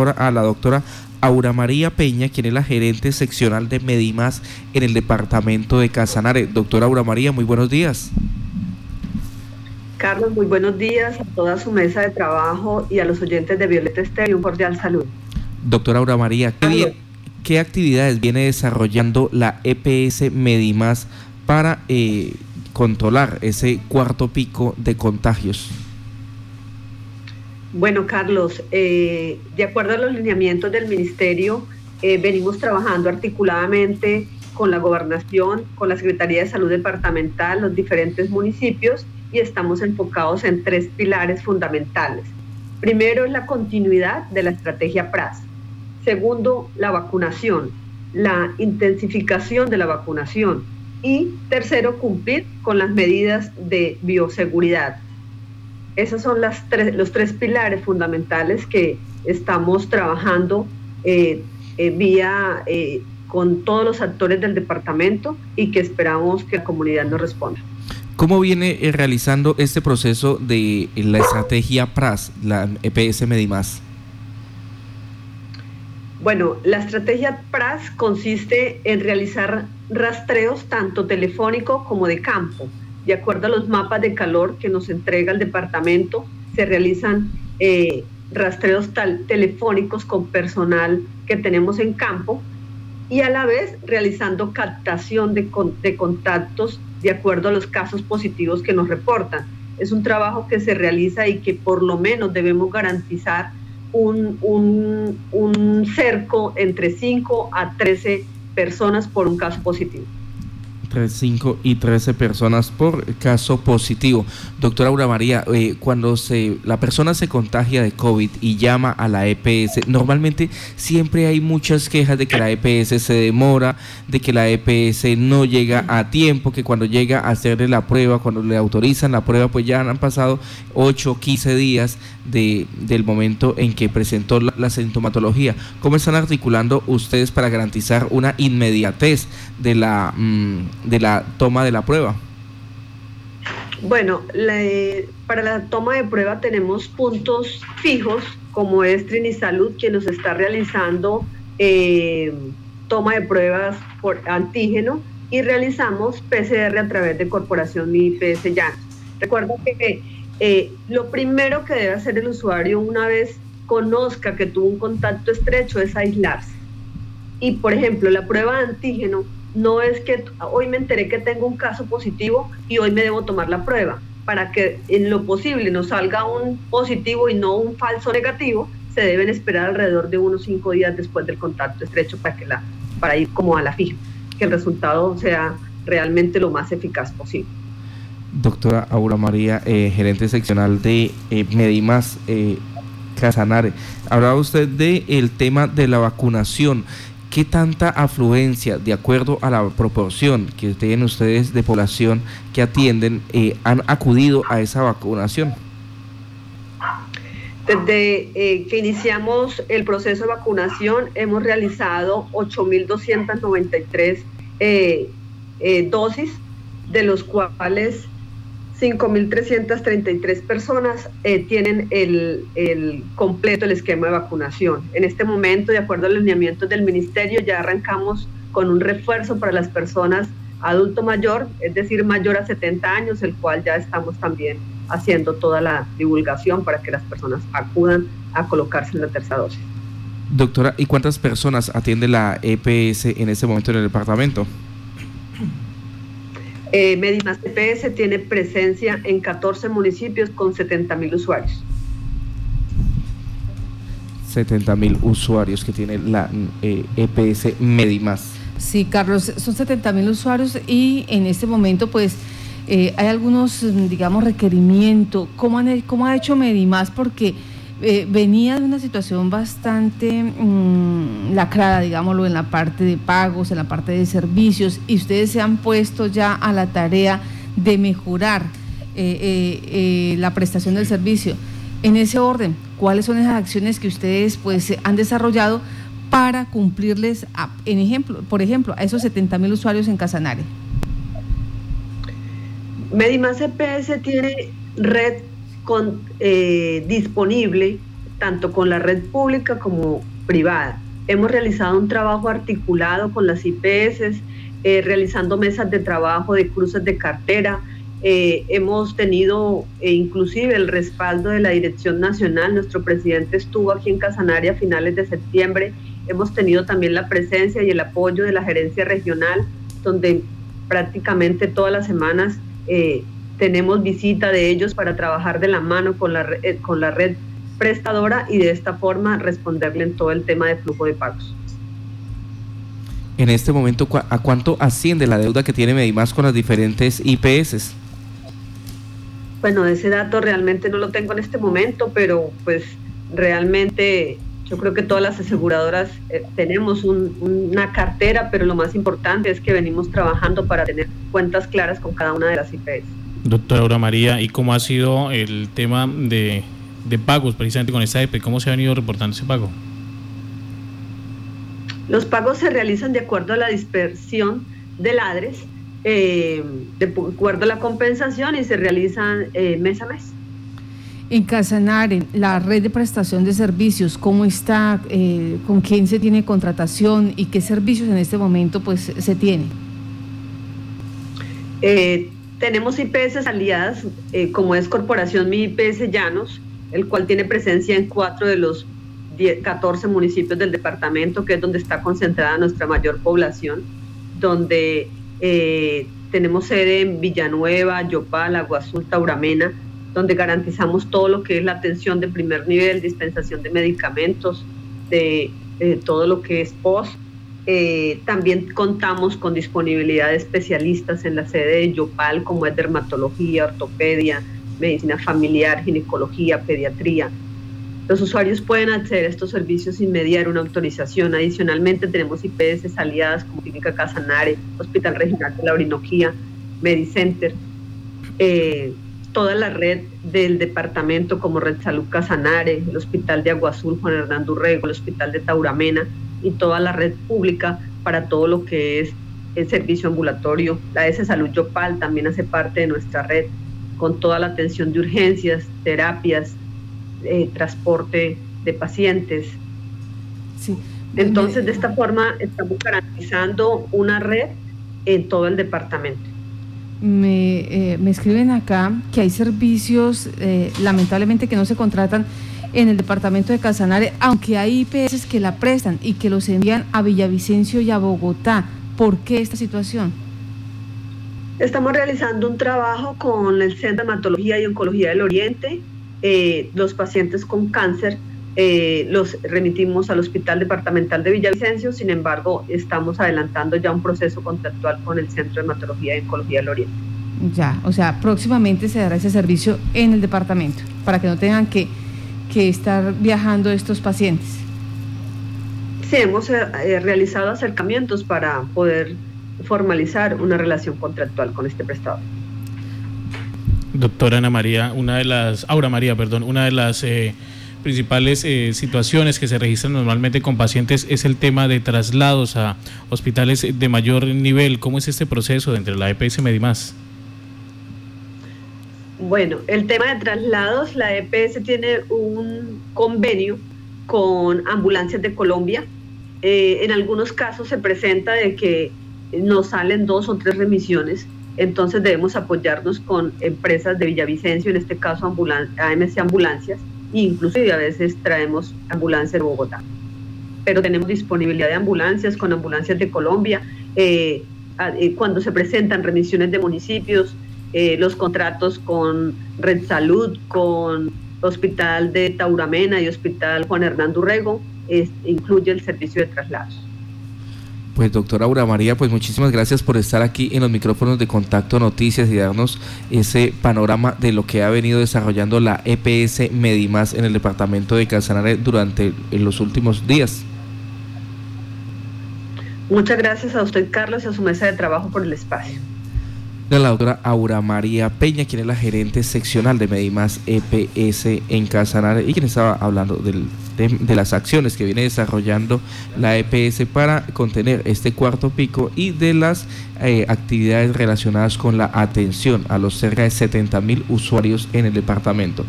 a la doctora Aura María Peña, quien es la gerente seccional de Medimas en el departamento de Casanare. Doctora Aura María, muy buenos días. Carlos, muy buenos días a toda su mesa de trabajo y a los oyentes de Violeta Estéreo. Un cordial salud. Doctora Aura María, ¿qué, ¿qué, actividades viene desarrollando la EPS Medimas para eh, controlar ese cuarto pico de contagios? Bueno, Carlos, eh, de acuerdo a los lineamientos del ministerio, eh, venimos trabajando articuladamente con la gobernación, con la Secretaría de Salud Departamental, los diferentes municipios y estamos enfocados en tres pilares fundamentales. Primero es la continuidad de la estrategia PRAS. Segundo, la vacunación, la intensificación de la vacunación. Y tercero, cumplir con las medidas de bioseguridad esos son las los tres pilares fundamentales que estamos trabajando eh, eh, vía eh, con todos los actores del departamento y que esperamos que la comunidad nos responda. ¿Cómo viene realizando este proceso de la estrategia PRAS, la EPS Medimás? Bueno, la estrategia PRAS consiste en realizar rastreos tanto telefónico como de campo de acuerdo a los mapas de calor que nos entrega el departamento, se realizan eh, rastreos telefónicos con personal que tenemos en campo y a la vez realizando captación de, contactos de acuerdo a los casos positivos que nos reportan. Es un trabajo que se realiza y que por lo menos debemos garantizar un, un cerco entre 5 a 13 personas por un caso positivo. 5 y 13 personas por caso positivo. Doctora Aura María, eh, cuando se, la persona se contagia de COVID y llama a la EPS, normalmente siempre hay muchas quejas de que la EPS se demora, de que la EPS no llega a tiempo, que cuando llega a hacerle la prueba, cuando le autorizan la prueba, pues ya han pasado 8, 15 días de, del momento en que presentó la, sintomatología. ¿Cómo están articulando ustedes para garantizar una inmediatez de la, mm, de la toma de la prueba? Bueno, para la toma de prueba tenemos puntos fijos, como es Trinisalud, quien nos está realizando eh, toma de pruebas por antígeno y realizamos PCR a través de Corporación MIPS ya. Recuerda que eh, lo primero que debe hacer el usuario una vez conozca que tuvo un contacto estrecho es aislarse. Y por ejemplo, la prueba de antígeno no es que hoy me enteré que tengo un caso positivo y hoy me debo tomar la prueba. Para que en lo posible nos salga un positivo y no un falso negativo, se deben esperar alrededor de unos cinco días después del contacto estrecho para, que la, para ir como a la fija, que el resultado sea realmente lo más eficaz posible. Doctora Aura María, eh, gerente seccional de eh, Medimas eh, Casanare, hablaba usted del el tema de la vacunación. ¿Qué tanta afluencia, de acuerdo a la proporción que tienen ustedes de población que atienden, eh, han acudido a esa vacunación? Desde que iniciamos el proceso de vacunación hemos realizado 8.293 dosis, de los cuales 5.333 personas eh, tienen el, completo el esquema de vacunación. En este momento, de acuerdo al lineamientos del ministerio, ya arrancamos con un refuerzo para las personas adulto mayor, es decir, mayor a 70 años, el cual ya estamos también haciendo toda la divulgación para que las personas acudan a colocarse en la tercera dosis. Doctora, ¿y cuántas personas atiende la EPS en este momento en el departamento? Eh, Medimas EPS tiene presencia en 14 municipios con 70 mil usuarios. 70 mil usuarios que tiene la EPS eh, e Medimas. Sí, Carlos, son 70 mil usuarios y en este momento pues eh, hay algunos, digamos, requerimientos. ¿Cómo, ¿Cómo ha hecho Medimas? Porque eh, venía de una situación bastante mm, lacrada, digámoslo, en la parte de pagos, en la parte de servicios, y ustedes se han puesto ya a la tarea de mejorar eh, eh, la prestación del servicio. En ese orden, ¿cuáles son esas acciones que ustedes pues, han desarrollado para cumplirles, en ejemplo, por ejemplo, a esos 70 mil usuarios en Casanare? Medimás EPS tiene red con, eh, disponible tanto con la red pública como privada. Hemos realizado un trabajo articulado con las IPS, eh, realizando mesas de trabajo de cruces de cartera. Eh, hemos tenido eh, inclusive el respaldo de la Dirección Nacional. Nuestro presidente estuvo aquí en Casanaria a finales de septiembre. Hemos tenido también la presencia y el apoyo de la gerencia regional, donde prácticamente todas las semanas tenemos visita de ellos para trabajar de la mano con la, con la red prestadora y de esta forma responderle en todo el tema de flujo de pagos en este momento a cuánto asciende la deuda que tiene Medimás con las diferentes IPS. Bueno, ese dato realmente no lo tengo en este momento, pero pues realmente yo creo que todas las aseguradoras eh, tenemos una cartera, pero lo más importante es que venimos trabajando para tener cuentas claras con cada una de las IPS. Doctora Aura María, ¿y cómo ha sido el tema de, de pagos precisamente con esta EP? ¿Cómo se ha venido reportando ese pago? Los pagos se realizan de acuerdo a la dispersión de ladres, eh, de acuerdo a la compensación y se realizan eh, mes a mes. En Casanare, la red de prestación de servicios, ¿cómo está? Eh, ¿Con quién se tiene contratación y qué servicios en este momento pues se tiene? Tenemos IPS aliadas, como es Corporación Mi IPS Llanos, el cual tiene presencia en cuatro de los 14 municipios del departamento, que es donde está concentrada nuestra mayor población, donde eh, tenemos sede en Villanueva, Yopal, Agua Azul, Tauramena, donde garantizamos todo lo que es la atención de primer nivel, dispensación de medicamentos, de, todo lo que es POS. Eh, también contamos con disponibilidad de especialistas en la sede de Yopal, como es dermatología, ortopedia, medicina familiar, ginecología, pediatría. Los usuarios pueden acceder a estos servicios sin mediar una autorización. Adicionalmente, tenemos IPS aliadas como Clínica Casanare, Hospital Regional de la Orinoquía, Medicenter, eh, toda la red del departamento como Red Salud Casanare, el Hospital de Agua Azul Juan Hernando Urrego, el Hospital de Tauramena y toda la red pública para todo lo que es el servicio ambulatorio. La S Salud Yopal también hace parte de nuestra red con toda la atención de urgencias, terapias, eh, transporte de pacientes. Entonces, de esta forma, estamos garantizando una red en todo el departamento. Me, eh, me escriben acá que hay servicios, eh, lamentablemente, que no se contratan en el departamento de Casanare, aunque hay IPS que la prestan y que los envían a Villavicencio y a Bogotá. ¿Por qué esta situación? Estamos realizando un trabajo con el Centro de Hematología y Oncología del Oriente, eh, los pacientes con cáncer eh, los remitimos al Hospital Departamental de Villavicencio, sin embargo, estamos adelantando ya un proceso contractual con el Centro de Hematología y Oncología del Oriente. Ya, o sea, próximamente se dará ese servicio en el departamento, para que no tengan que, que estar viajando estos pacientes. Sí, hemos eh, realizado acercamientos para poder formalizar una relación contractual con este prestador. Doctora Ana María, una de las, Aura María, perdón, una de las eh, principales eh, situaciones que se registran normalmente con pacientes es el tema de traslados a hospitales de mayor nivel. ¿Cómo es este proceso entre la EPS Medimás? Bueno, el tema de traslados, la EPS tiene un convenio con Ambulancias de Colombia. Eh, en algunos casos se presenta de que nos salen dos o tres remisiones entonces debemos apoyarnos con empresas de Villavicencio, en este caso AMC Ambulancias, e incluso a veces traemos ambulancias de Bogotá. Pero tenemos disponibilidad de ambulancias con ambulancias de Colombia. Eh, eh, cuando se presentan remisiones de municipios, eh, los contratos con Red Salud, con Hospital de Tauramena y Hospital Juan Hernando Urrego, incluye el servicio de traslados. Pues doctora Aura María, pues muchísimas gracias por estar aquí en los micrófonos de Contacto Noticias y darnos ese panorama de lo que ha venido desarrollando la EPS Medimás en el departamento de Casanare durante los últimos días. Muchas gracias a usted, Carlos, y a su mesa de trabajo por el espacio la doctora Aura María Peña, quien es la gerente seccional de Medimás EPS en Casanare y quien estaba hablando de, las acciones que viene desarrollando la EPS para contener este cuarto pico y de las eh, actividades relacionadas con la atención a los cerca de 70 mil usuarios en el departamento.